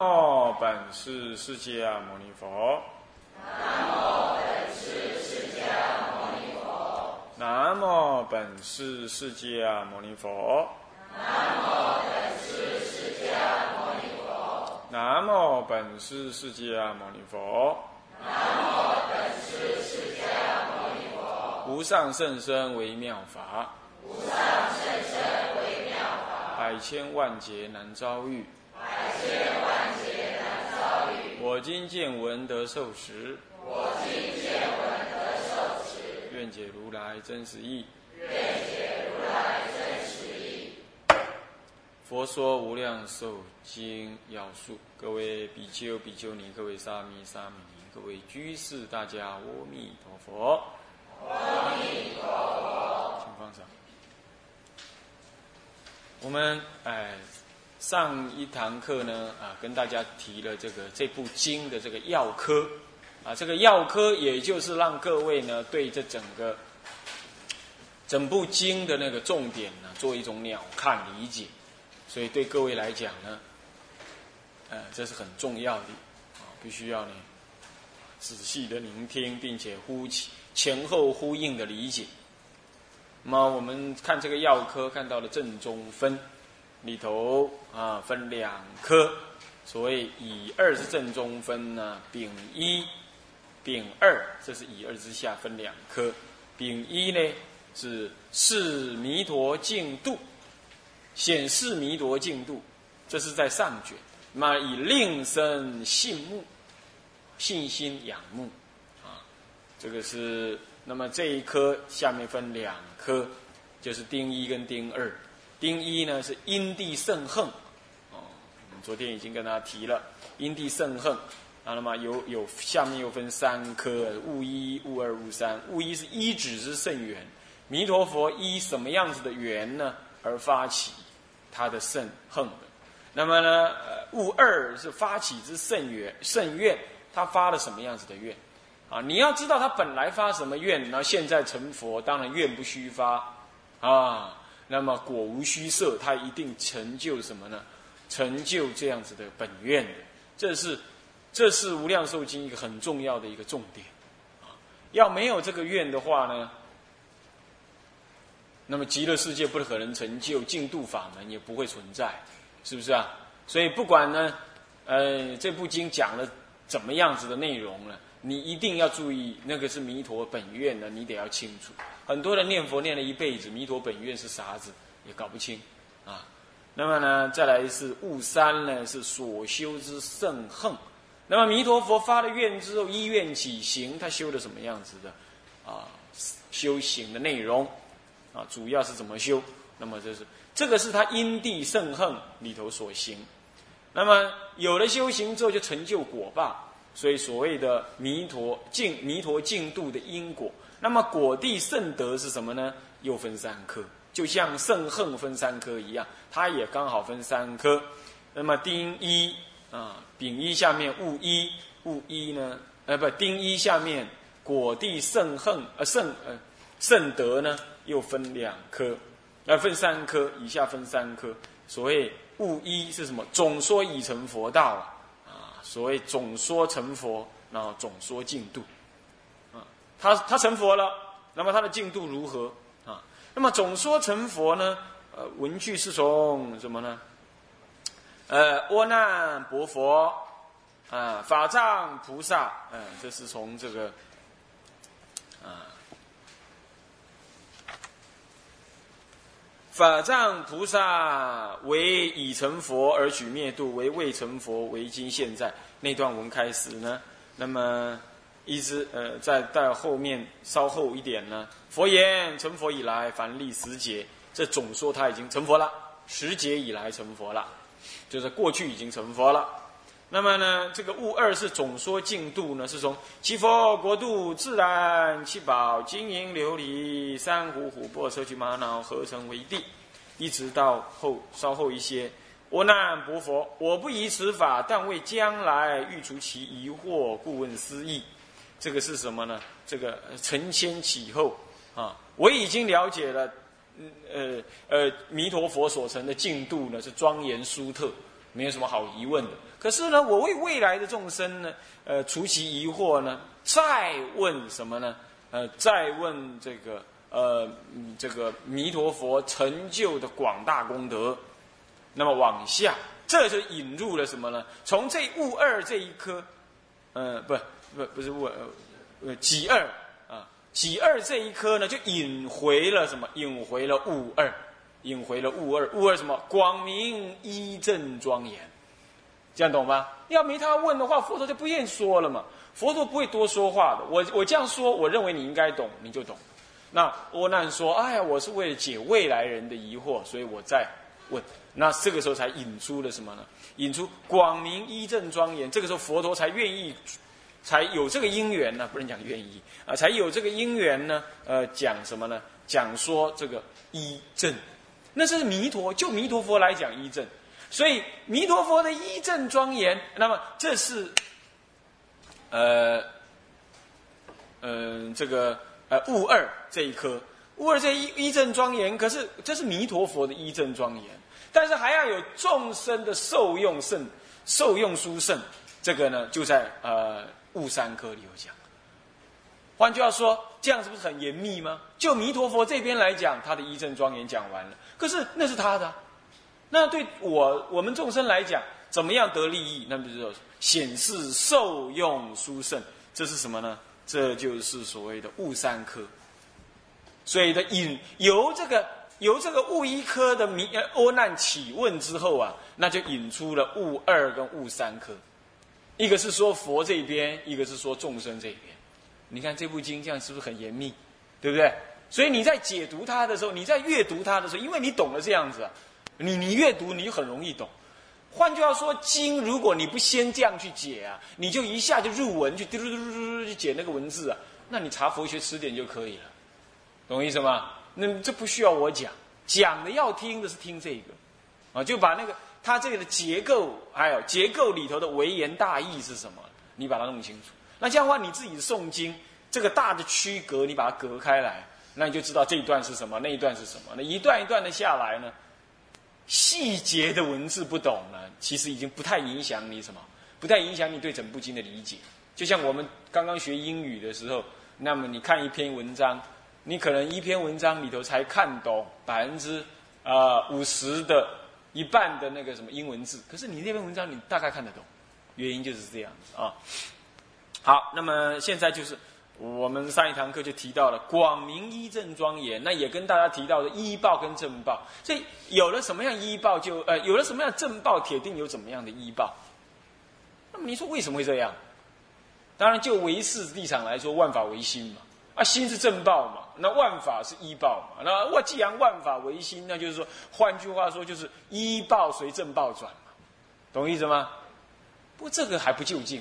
哦，本师释迦牟尼佛。南无本师释迦牟尼佛。南无本师释迦牟尼佛。南无本师释迦牟尼佛。南无本师释迦牟尼佛。南无本师释迦牟尼佛。无上甚深微妙法。无上甚深微妙法。百千万劫难遭遇。百千万。我今见闻得受持。我今见闻得受持。愿解如来真实义。愿解如来真实义。佛说无量寿经要素，各位比丘、比丘尼，各位沙弥、沙弥尼，各位居士，大家阿弥陀佛。阿弥陀佛。请放上。我们哎，上一堂课呢啊，跟大家提了这个这部经的这个药科。啊，这个药科也就是让各位呢对这整个整部经的那个重点呢做一种鸟瞰理解，所以对各位来讲呢，呃，这是很重要的。啊，必须要呢仔细的聆听，并且呼起前后呼应的理解。那么我们看这个药科，看到了正中分。里头啊，分两科。所谓乙二是正中分呢，丙一、丙二，这是乙二之下分两科。丙一呢是示弥陀净度，显示弥陀净度，这是在上卷。那以令生信目，信心仰慕啊，这个是。那么这一科下面分两科，就是丁一跟丁二。丁一呢是因地圣恨，哦，我们昨天已经跟大家提了因地圣恨。啊，那么有有下面又分三科，物一、物二、物三。物一是一指之圣缘，弥陀佛依什么样子的缘呢而发起他的圣恨？那么呢，呃，物二是发起之圣缘、圣愿，他发了什么样子的愿？啊，你要知道他本来发什么愿，然后现在成佛，当然愿不虚发，啊，那么果无虚设，他一定成就什么呢？成就这样子的本愿的，这是这是无量寿经一个很重要的一个重点，啊，要没有这个愿的话呢，那么极乐世界不可能成就，净度法门也不会存在，是不是啊？所以不管呢，呃，这部经讲了怎么样子的内容呢？你一定要注意，那个是弥陀本愿的，你得要清楚。很多人念佛念了一辈子，弥陀本愿是啥子也搞不清啊。那么呢，再来是悟三呢，是所修之圣恨。那么弥陀佛发了愿之后，依愿起行，他修的什么样子的啊？修行的内容啊，主要是怎么修？那么这是这个是他因地圣恨里头所行。那么有了修行之后，就成就果报。所以所谓的弥陀净弥陀净度的因果，那么果地圣德是什么呢？又分三科，就像圣恨分三科一样，它也刚好分三科。那么丁一啊，丙一下面戊一，戊一呢？呃，不，丁一下面果地圣恨呃圣呃圣德呢，又分两科，呃分三科，以下分三科。所谓戊一是什么？总说已成佛道啊。所谓总说成佛，然后总说进度，啊，他他成佛了，那么他的进度如何啊？那么总说成佛呢？呃，文句是从什么呢？呃，阿难薄佛，啊，法藏菩萨，嗯，这是从这个，法藏菩萨为已成佛而取灭度，为未成佛为今现在。那段文开始呢，那么一直呃，在到后面稍后一点呢，佛言成佛以来，凡历十劫，这总说他已经成佛了，十劫以来成佛了，就是过去已经成佛了。那么呢，这个物二是总说净度呢，是从其佛国度自然七宝金银琉璃珊瑚琥珀砗磲玛瑙合成为地，一直到后稍后一些。我难薄佛，我不疑此法，但为将来欲除其疑惑，故问思义。这个是什么呢？这个承先启后啊！我已经了解了，呃呃，弥陀佛所成的净度呢是庄严殊特，没有什么好疑问的。可是呢，我为未来的众生呢，呃，除其疑惑呢，再问什么呢？呃，再问这个呃，这个弥陀佛成就的广大功德。那么往下，这就引入了什么呢？从这物二这一颗，呃，不不不是物二，呃，己二啊，己二这一颗呢，就引回了什么？引回了物二，引回了物二，物二什么？广明一正庄严，这样懂吗？要没他问的话，佛陀就不愿意说了嘛。佛陀不会多说话的。我我这样说，我认为你应该懂，你就懂。那阿难说：“哎呀，我是为了解未来人的疑惑，所以我在问。”那这个时候才引出了什么呢？引出广明一正庄严。这个时候佛陀才愿意，才有这个因缘呢，不能讲愿意啊，才有这个因缘呢。呃，讲什么呢？讲说这个一正，那是弥陀，就弥陀佛来讲一正。所以弥陀佛的一正庄严，那么这是，呃，嗯，这个呃物二这一颗物二这一一正庄严，可是这是弥陀佛的一正庄严。但是还要有众生的受用圣、受用殊胜，这个呢就在呃悟三科里有讲。换句话说，这样是不是很严密吗？就弥陀佛这边来讲，他的一正庄严讲完了，可是那是他的。那对我我们众生来讲，怎么样得利益？那么就显示受用殊胜，这是什么呢？这就是所谓的悟三科。所以的引由这个。由这个物一科的迷呃阿难起问之后啊，那就引出了物二跟物三科，一个是说佛这边，一个是说众生这边。你看这部经这样是不是很严密，对不对？所以你在解读它的时候，你在阅读它的时候，因为你懂了这样子啊，你你阅读你就很容易懂。换句话说，经如果你不先这样去解啊，你就一下就入文去嘟嘟嘟嘟嘟去解那个文字啊，那你查佛学词典就可以了，懂意思吗？那这不需要我讲，讲的要听的是听这个，啊，就把那个它这里的结构，还有结构里头的微言大义是什么，你把它弄清楚。那这样的话，你自己诵经，这个大的区隔你把它隔开来，那你就知道这一段是什么，那一段是什么。那一段一段的下来呢，细节的文字不懂呢，其实已经不太影响你什么，不太影响你对整部经的理解。就像我们刚刚学英语的时候，那么你看一篇文章。你可能一篇文章里头才看懂百分之啊五十的一半的那个什么英文字，可是你那篇文章你大概看得懂，原因就是这样子啊。好，那么现在就是我们上一堂课就提到了广明一正庄严，那也跟大家提到的医报跟正报，所以有了什么样医报就呃有了什么样正报，铁定有怎么样的医报。那么你说为什么会这样？当然就唯识立场来说，万法唯心嘛。啊，心是正报嘛，那万法是依报嘛。那我既然万法唯心，那就是说，换句话说，就是依报随正报转嘛，懂意思吗？不过这个还不就近，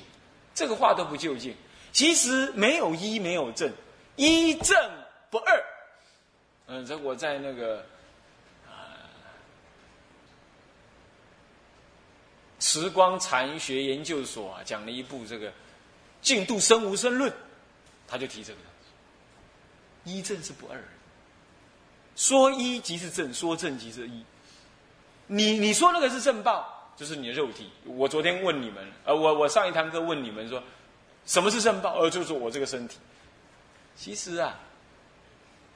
这个话都不就近。其实没有一，没有正，一正不二。嗯，这我在那个啊，时光禅学研究所啊，讲了一部这个《净度生无生论》，他就提这个。一正是不二，说一即是正，说正即是一。你你说那个是正报，就是你的肉体。我昨天问你们，呃，我我上一堂课问你们说，什么是正报？呃，就是我这个身体。其实啊，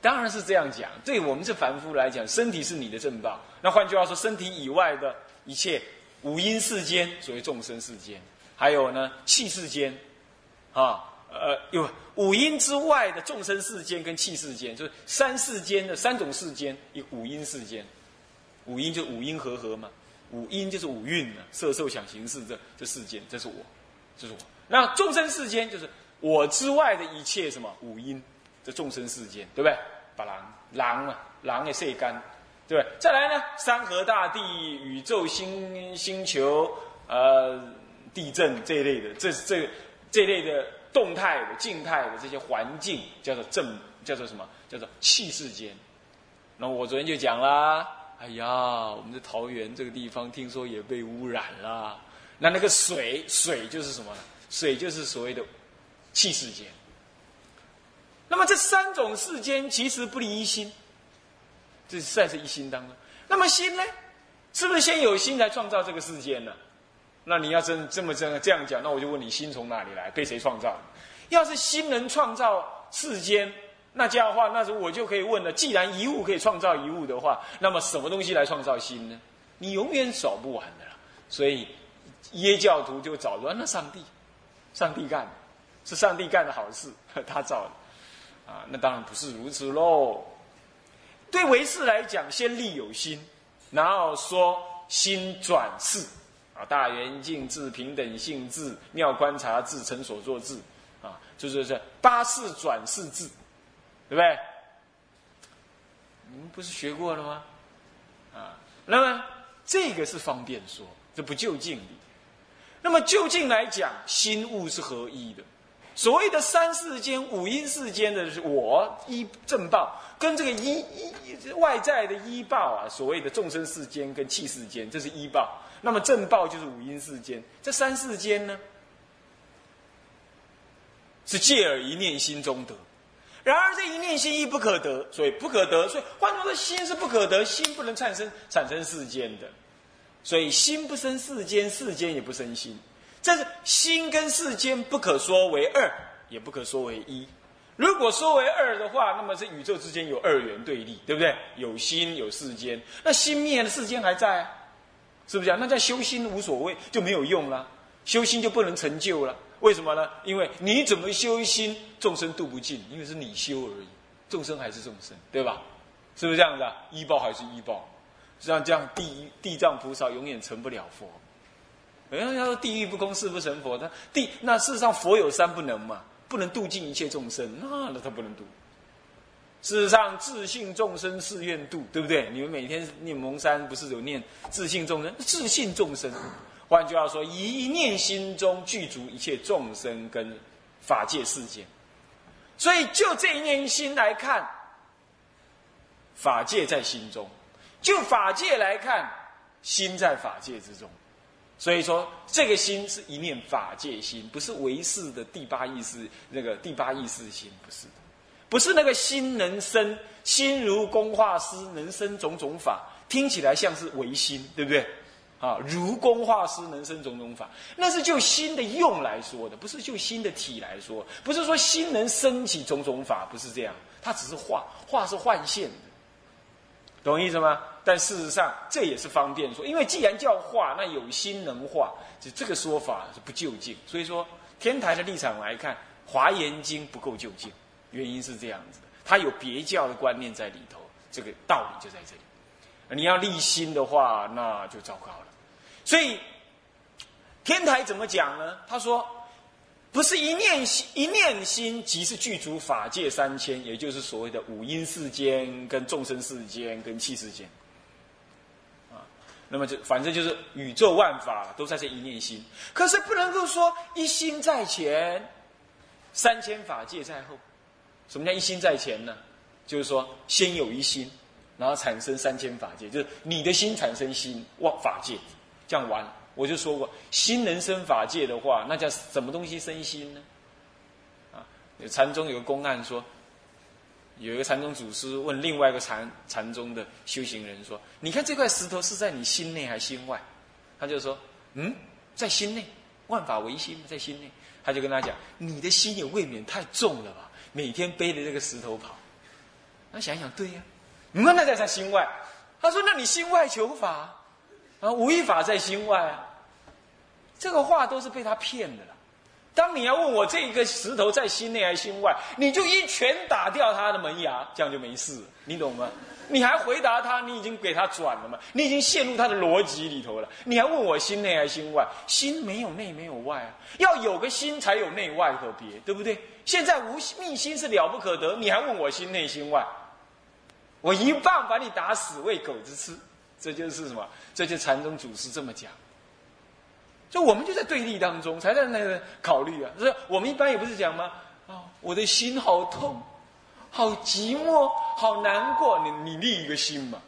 当然是这样讲。对我们这凡夫来讲，身体是你的正报。那换句话说，身体以外的一切五阴世间，所谓众生世间，还有呢气世间，啊。呃，有五阴之外的众生世间跟气世间，就是三世间的三种世间，有五阴世间。五阴就五阴和合嘛，五阴就是五蕴嘛，色受想行识这这世间，这是我，这是我。那众生世间就是我之外的一切什么五阴，这众生世间，对不对？把狼狼啊，狼也晒干，对不对？再来呢，山河大地、宇宙星星球、呃，地震这一类的，这这这类的。动态的、静态的这些环境叫做正，叫做什么？叫做气世间。那我昨天就讲啦，哎呀，我们的桃园这个地方听说也被污染了。那那个水，水就是什么？水就是所谓的气世间。那么这三种世间其实不离一心，这是在是一心当中。那么心呢？是不是先有心才创造这个世间呢？那你要真这么这样这样讲，那我就问你，心从哪里来？被谁创造？要是心能创造世间，那这样的话，那时候我就可以问了：既然一物可以创造一物的话，那么什么东西来创造心呢？你永远找不完的了。所以耶教徒就找乱了上帝，上帝干的，是上帝干的好事，他造的啊。那当然不是如此喽。对唯识来讲，先立有心，然后说心转世。啊，大圆镜智、平等性智、妙观察智、成所作智，啊，就是这八世转世智，对不对？你们不是学过了吗？啊，那么这个是方便说，这不就近理。那么就近来讲，心物是合一的。所谓的三世间、五阴世间的是我一正报，跟这个一一外在的依报啊，所谓的众生世间跟气世间，这是依报。那么正报就是五阴世间，这三世间呢，是借耳一念心中得。然而这一念心亦不可得，所以不可得。所以换作说，心是不可得，心不能产生产生世间的。所以心不生世间，世间也不生心。这是心跟世间不可说为二，也不可说为一。如果说为二的话，那么这宇宙之间有二元对立，对不对？有心有世间，那心灭了，世间还在。啊是不是啊？那在修心无所谓，就没有用了。修心就不能成就了。为什么呢？因为你怎么修心，众生度不尽，因为是你修而已，众生还是众生，对吧？是不是这样子啊？医报还是医报？像这样地地藏菩萨永远成不了佛。人家说地狱不空，誓不成佛。他地那事实上佛有三不能嘛，不能度尽一切众生，那那他不能度。事实上，自信众生誓愿度，对不对？你们每天念蒙山，不是有念自信众生？自信众生，换句话说，一念心中具足一切众生跟法界世界。所以，就这一念心来看，法界在心中；就法界来看，心在法界之中。所以说，这个心是一念法界心，不是唯识的第八意识那个第八意识心，不是的。不是那个心能生，心如工画师能生种种法，听起来像是唯心，对不对？啊，如工画师能生种种法，那是就心的用来说的，不是就心的体来说，不是说心能生起种种法，不是这样，它只是画，画是幻现的，懂意思吗？但事实上这也是方便说，因为既然叫化，那有心能化，就这个说法是不就近，所以说天台的立场来看，《华严经》不够就近。原因是这样子的，他有别教的观念在里头，这个道理就在这里。你要立心的话，那就糟糕了。所以天台怎么讲呢？他说，不是一念心，一念心即是具足法界三千，也就是所谓的五阴世间、跟众生世间、跟气世间。那么就反正就是宇宙万法都在这一念心。可是不能够说一心在前，三千法界在后。什么叫一心在前呢？就是说，先有一心，然后产生三千法界，就是你的心产生心哇法界，这样完。我就说过，心能生法界的话，那叫什么东西生心呢？啊，禅宗有个公案说，有一个禅宗祖师问另外一个禅禅宗的修行人说：“你看这块石头是在你心内还是心外？”他就说：“嗯，在心内，万法唯心，在心内。”他就跟他讲：“你的心也未免太重了吧？”每天背着这个石头跑，那想想对呀，那那在在心外。他说：“那你心外求法啊，无一法在心外啊。”这个话都是被他骗的了。当你要问我这一个石头在心内还是心外，你就一拳打掉他的门牙，这样就没事，你懂吗？你还回答他，你已经给他转了吗？你已经陷入他的逻辑里头了。你还问我心内还心外？心没有内，没有外啊。要有个心才有内外和别，对不对？现在无密心是了不可得，你还问我心内心外？我一棒把你打死，喂狗子吃。这就是什么？这就禅宗祖师这么讲。就我们就在对立当中，才在那个考虑啊。就是我们一般也不是讲吗？啊，我的心好痛。好寂寞，好难过。你你立一个心嘛，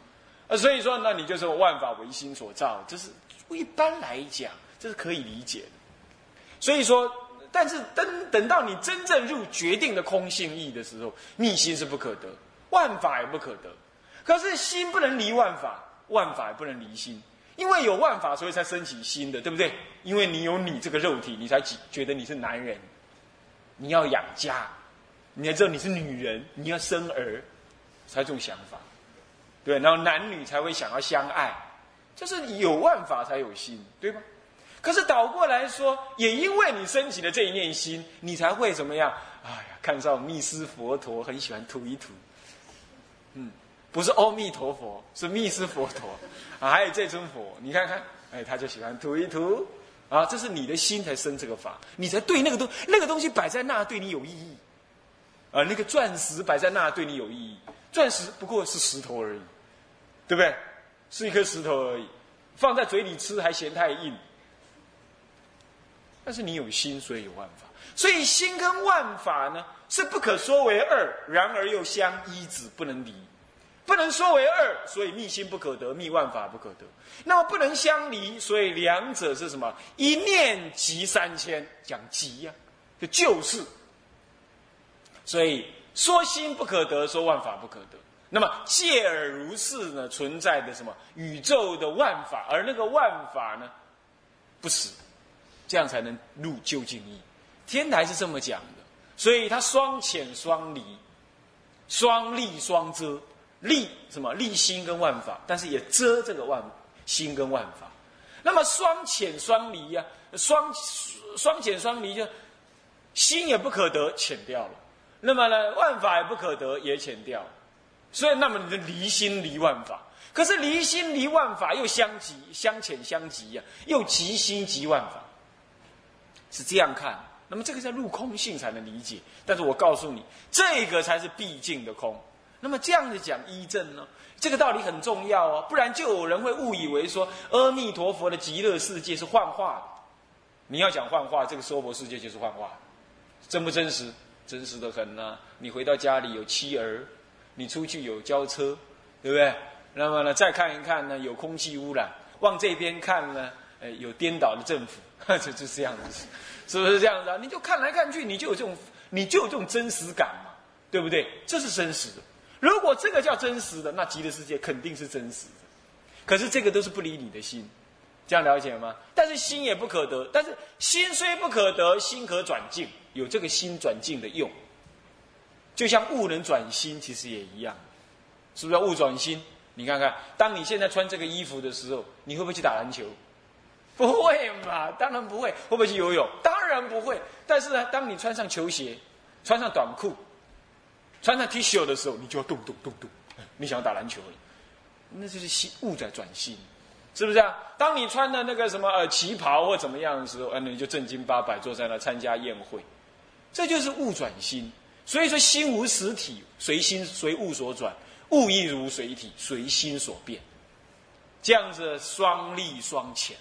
啊，所以说，那你就是万法唯心所造，这是一般来讲，这是可以理解的。所以说，但是等等到你真正入决定的空性意的时候，逆心是不可得，万法也不可得。可是心不能离万法，万法也不能离心。因为有万法，所以才升起心的，对不对？因为你有你这个肉体，你才觉得你是男人，你要养家，你才知道你是女人，你要生儿，才这种想法，对。然后男女才会想要相爱，就是有万法才有心，对吧？可是倒过来说，也因为你升起的这一念心，你才会怎么样？哎呀，看到密斯佛陀很喜欢吐一吐，嗯。不是阿弥陀佛，是密斯佛陀啊！还有这尊佛，你看看，哎，他就喜欢涂一涂啊！这是你的心才生这个法，你才对那个东那个东西摆在那对你有意义啊！那个钻石摆在那对你有意义，钻石不过是石头而已，对不对？是一颗石头而已，放在嘴里吃还嫌太硬。但是你有心，所以有万法，所以心跟万法呢是不可说为二，然而又相依子，不能离。不能说为二，所以密心不可得，密万法不可得。那么不能相离，所以两者是什么？一念即三千，讲即呀，就就是。所以说心不可得，说万法不可得。那么借而如是呢，存在的什么宇宙的万法，而那个万法呢，不死，这样才能入究竟义。天台是这么讲的，所以它双浅双离，双利双遮。立什么立心跟万法，但是也遮这个万心跟万法。那么双浅双离呀，双双浅双离就心也不可得，浅掉了。那么呢，万法也不可得，也浅掉了。所以，那么你就离心离万法。可是离心离万法又相即相浅相即呀，又即心即万法，是这样看。那么这个在入空性才能理解。但是我告诉你，这个才是毕竟的空。那么这样子讲医正呢，这个道理很重要哦，不然就有人会误以为说阿弥陀佛的极乐世界是幻化的。你要讲幻化，这个娑婆世界就是幻化，真不真实？真实的很呐。你回到家里有妻儿，你出去有交车，对不对？那么呢，再看一看呢，有空气污染，往这边看呢，呃，有颠倒的政府，就就是这样子，是不是这样子啊？你就看来看去，你就有这种，你就有这种真实感嘛，对不对？这是真实的。如果这个叫真实的，那极乐世界肯定是真实的。可是这个都是不理你的心，这样了解吗？但是心也不可得，但是心虽不可得，心可转境，有这个心转境的用。就像物能转心，其实也一样，是不是？物转心，你看看，当你现在穿这个衣服的时候，你会不会去打篮球？不会嘛，当然不会。会不会去游泳？当然不会。但是呢，当你穿上球鞋，穿上短裤。穿上 T 恤的时候，你就要动动动动，你想要打篮球了，那就是心物在转心，是不是啊？当你穿的那个什么呃旗袍或怎么样的时候，呃，你就正经八百坐在那参加宴会，这就是物转心。所以说，心无实体，随心随物所转，物亦如随体，随心所变，这样子双利双浅，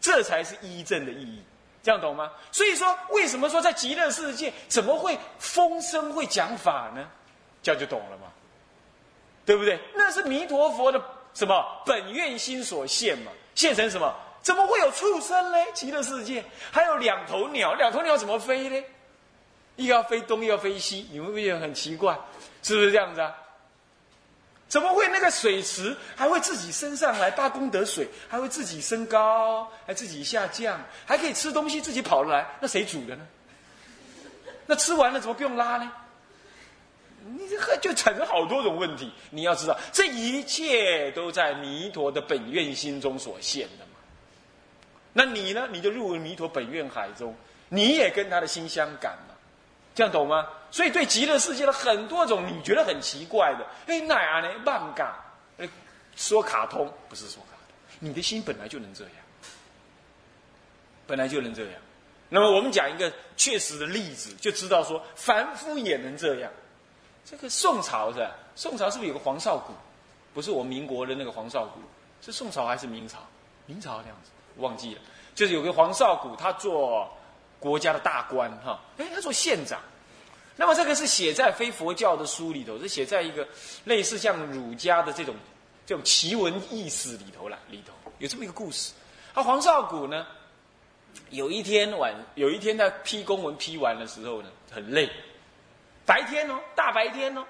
这才是一正的意义。这样懂吗？所以说，为什么说在极乐世界怎么会风声会讲法呢？这样就懂了吗？对不对？那是弥陀佛的什么本愿心所现嘛？现成什么？怎么会有畜生呢？极乐世界还有两头鸟，两头鸟怎么飞呢？一要飞东，一要飞西，你会不会觉得很奇怪？是不是这样子啊？怎么会那个水池还会自己升上来？大功德水还会自己升高，还自己下降，还可以吃东西，自己跑了来？那谁煮的呢？那吃完了怎么不用拉呢？你这就产生好多种问题。你要知道，这一切都在弥陀的本愿心中所现的嘛。那你呢？你就入了弥陀本愿海中，你也跟他的心相感嘛。这样懂吗？所以对极乐世界的很多种你觉得很奇怪的，哎，那样呢？漫嘎，说卡通不是说卡通，你的心本来就能这样，本来就能这样。那么我们讲一个确实的例子，就知道说凡夫也能这样。这个宋朝是吧？宋朝是不是有个黄少谷？不是我们民国的那个黄少谷，是宋朝还是明朝？明朝那样子，忘记了。就是有个黄少谷，他做。国家的大官哈，哎，他做县长，那么这个是写在非佛教的书里头，是写在一个类似像儒家的这种这种奇闻异史里头了，里头有这么一个故事。啊，黄少谷呢，有一天晚，有一天他批公文批完的时候呢，很累，白天哦，大白天哦，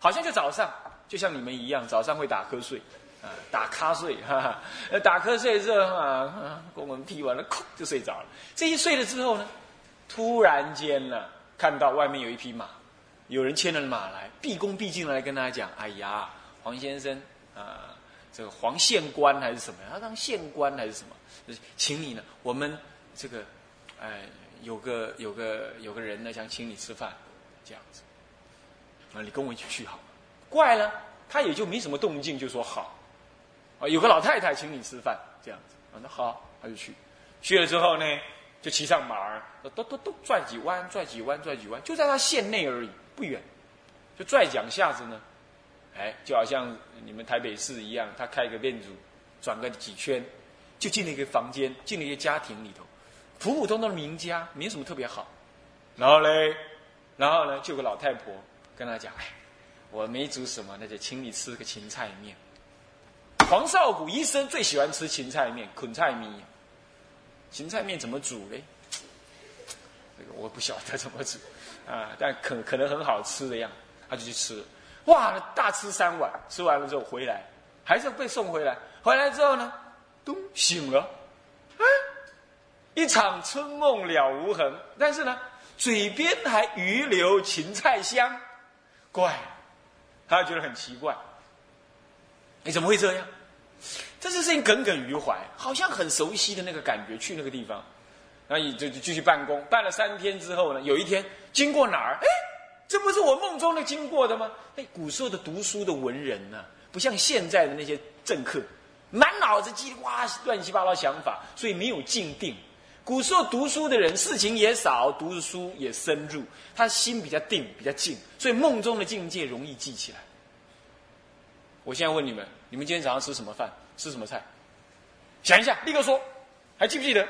好像就早上，就像你们一样，早上会打瞌睡，啊，打瞌睡，哈哈，打瞌睡之后啊，公文批完了，就睡着了。这一睡了之后呢，突然间呢，看到外面有一匹马，有人牵了马来，毕恭毕敬的来跟他讲：“哎呀，黄先生啊，这个黄县官还是什么？他当县官还是什么？请你呢，我们这个，哎，有个有个有个人呢，想请你吃饭，这样子，啊，你跟我一起去好吗？怪了，他也就没什么动静，就说好。”啊，有个老太太请你吃饭，这样子啊，那好，他就去。去了之后呢，就骑上马儿，咚咚咚转几弯，转几弯，转几弯，就在他县内而已，不远。就拽两下子呢，哎，就好像你们台北市一样，他开个店主，转个几圈，就进了一个房间，进了一个家庭里头，普普通通的名家，没什么特别好。然后嘞，然后呢，就有个老太婆跟他讲，哎，我没煮什么，那就请你吃个芹菜面。黄少谷医生最喜欢吃芹菜面、捆菜米。芹菜面怎么煮嘞？这个我不晓得怎么煮啊，但可可能很好吃的样，他就去吃。哇，大吃三碗，吃完了之后回来，还是被送回来。回来之后呢，咚醒了，哎，一场春梦了无痕。但是呢，嘴边还余留芹菜香，怪，他觉得很奇怪。你怎么会这样？这件事情耿耿于怀，好像很熟悉的那个感觉。去那个地方，然后就就继续办公，办了三天之后呢，有一天经过哪儿？哎，这不是我梦中的经过的吗？哎，古时候的读书的文人呢，不像现在的那些政客，满脑子叽里呱乱七八糟想法，所以没有静定。古时候读书的人，事情也少，读的书也深入，他心比较定，比较静，所以梦中的境界容易记起来。我现在问你们。你们今天早上吃什么饭？吃什么菜？想一下，立刻说，还记不记得？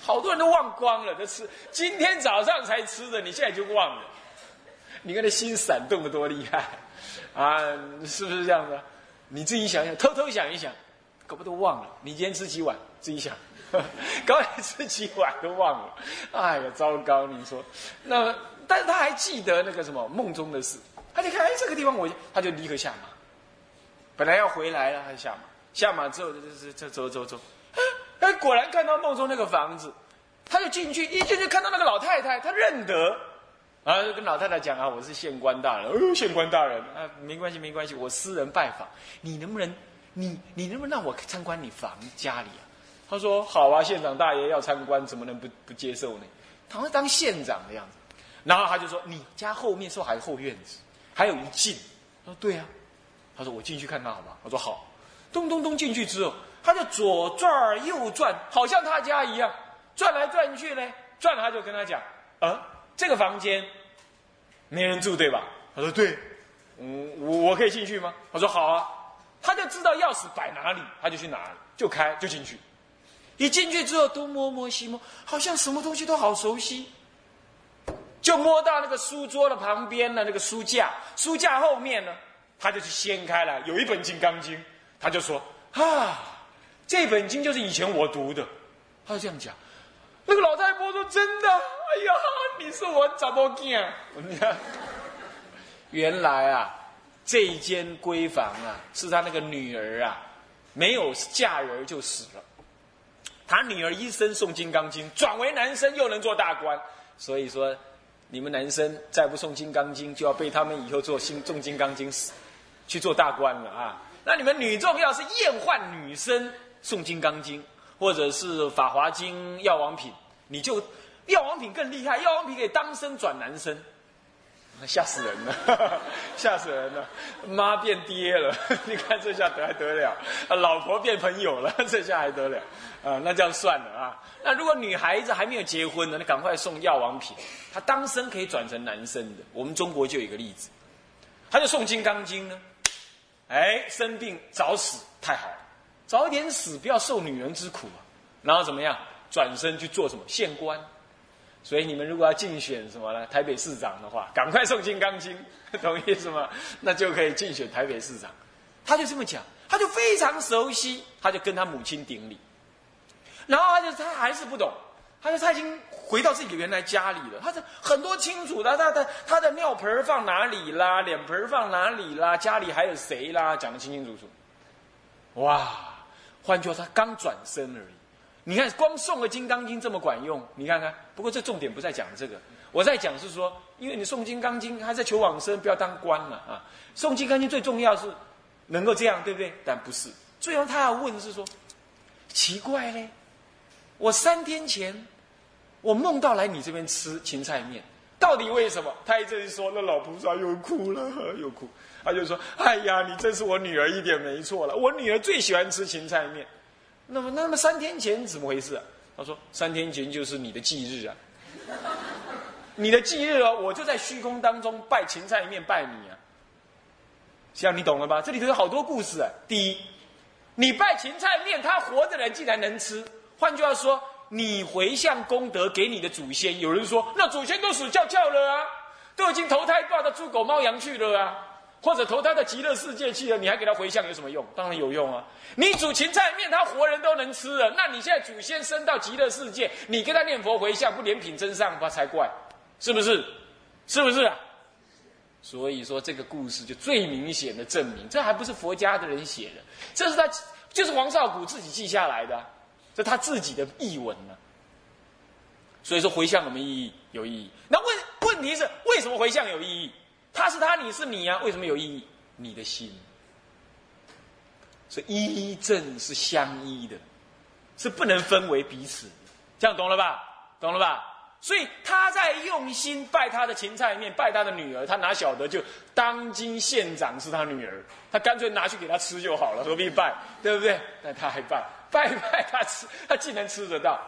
好多人都忘光了，都吃今天早上才吃的，你现在就忘了。你看那心闪动的多厉害啊！是不是这样的？你自己想想，偷偷想一想，搞不都忘了？你今天吃几碗？自己想，刚才吃几碗都忘了。哎呀，糟糕！你说，那但是他还记得那个什么梦中的事，他就看，哎，这个地方我，他就立刻下马。本来要回来了，他下马，下马之后，这这这走走走，哎，果然看到梦中那个房子，他就进去，一进去看到那个老太太，他认得，啊，就跟老太太讲啊，我是县官大人，哦，县官大人，啊，没关系没关系，我私人拜访，你能不能，你你能不能让我参观你房家里啊？他说好啊，县长大爷要参观，怎么能不不接受呢？好像当县长的样子，然后他就说，你家后面是不是还有后院子，还有一进，他说对啊。他说：“我进去看看，好吧？”我说：“好。”咚咚咚进去之后，他就左转右转，好像他家一样，转来转去呢。转了他就跟他讲：“啊，这个房间没人住对吧？”他说：“对。”嗯，我我可以进去吗？他说：“好啊。”他就知道钥匙摆哪里，他就去拿，就开就进去。一进去之后，东摸摸西摸，好像什么东西都好熟悉。就摸到那个书桌的旁边的那个书架，书架后面呢？他就去掀开了，有一本《金刚经》，他就说：“啊，这本经就是以前我读的。”他就这样讲。那个老太婆说：“真的？哎呀，你是我怎么见？原来啊，这间闺房啊，是他那个女儿啊，没有嫁人就死了。他女儿一生诵《金刚经》，转为男生又能做大官，所以说，你们男生再不诵《金刚经》，就要被他们以后做新诵《金刚经》死。”去做大官了啊！那你们女众要是厌患女生诵《金刚经》，或者是《法华经》《药王品》，你就药王品更厉害，药王品可以当生转男生，吓死人了，吓死人了！妈变爹了，你看这下得还得了？老婆变朋友了，这下还得了？啊，那这样算了啊！那如果女孩子还没有结婚呢，你赶快送药王品，她当生可以转成男生的。我们中国就有一个例子，他就送《金刚经》呢。哎，生病早死太好了，早点死不要受女人之苦啊。然后怎么样？转身去做什么县官？所以你们如果要竞选什么呢？台北市长的话，赶快送《金刚经》，懂意思吗？那就可以竞选台北市长。他就这么讲，他就非常熟悉，他就跟他母亲顶礼。然后他就他还是不懂。他说他已经回到自己的原来家里了，他是很多清楚的，他的他的尿盆放哪里啦，脸盆放哪里啦，家里还有谁啦，讲得清清楚楚。哇！换句话说，他刚转身而已。你看，光诵个《金刚经》这么管用，你看看。不过这重点不在讲这个，我在讲是说，因为你诵《金刚经》还在求往生，不要当官嘛啊！诵《金刚经》最重要是能够这样，对不对？但不是，最后他要问的是说，奇怪嘞，我三天前我梦到来你这边吃芹菜面，到底为什么？他一直说，那老菩萨又哭了，又哭。他就说：“哎呀，你真是我女儿一点没错了。我女儿最喜欢吃芹菜面。那么，那么三天前怎么回事？”啊他说：“三天前就是你的忌日啊，你的忌日哦，我就在虚空当中拜芹菜面拜你啊。这样你懂了吧？这里头有好多故事啊。第一，你拜芹菜面，他活的人竟然能吃。换句话说，你回向功德给你的祖先。有人说，那祖先都死翘翘了啊，都已经投胎挂到猪狗猫羊去了啊。”或者投胎到极乐世界去了，你还给他回向有什么用？当然有用啊！你煮芹菜面，他活人都能吃了，那你现在祖先升到极乐世界，你跟他念佛回向，不连品真上吧才怪，是不是？是不是？所以说这个故事就最明显的证明，这还不是佛家的人写的，这是他就是黄少谷自己记下来的，这他自己的译文呢。所以说回向有没有意义？有意义。那问问题是为什么回向有意义？他是他，你是你呀？为什么有意义？你的心，所以依正是相依的，是不能分为彼此。这样懂了吧？懂了吧？所以他在用心拜他的芹菜面，拜他的女儿，他哪晓得就当今县长是他女儿，他干脆拿去给他吃就好了，何必拜？对不对？但他还拜，拜拜他吃，他竟然吃得到。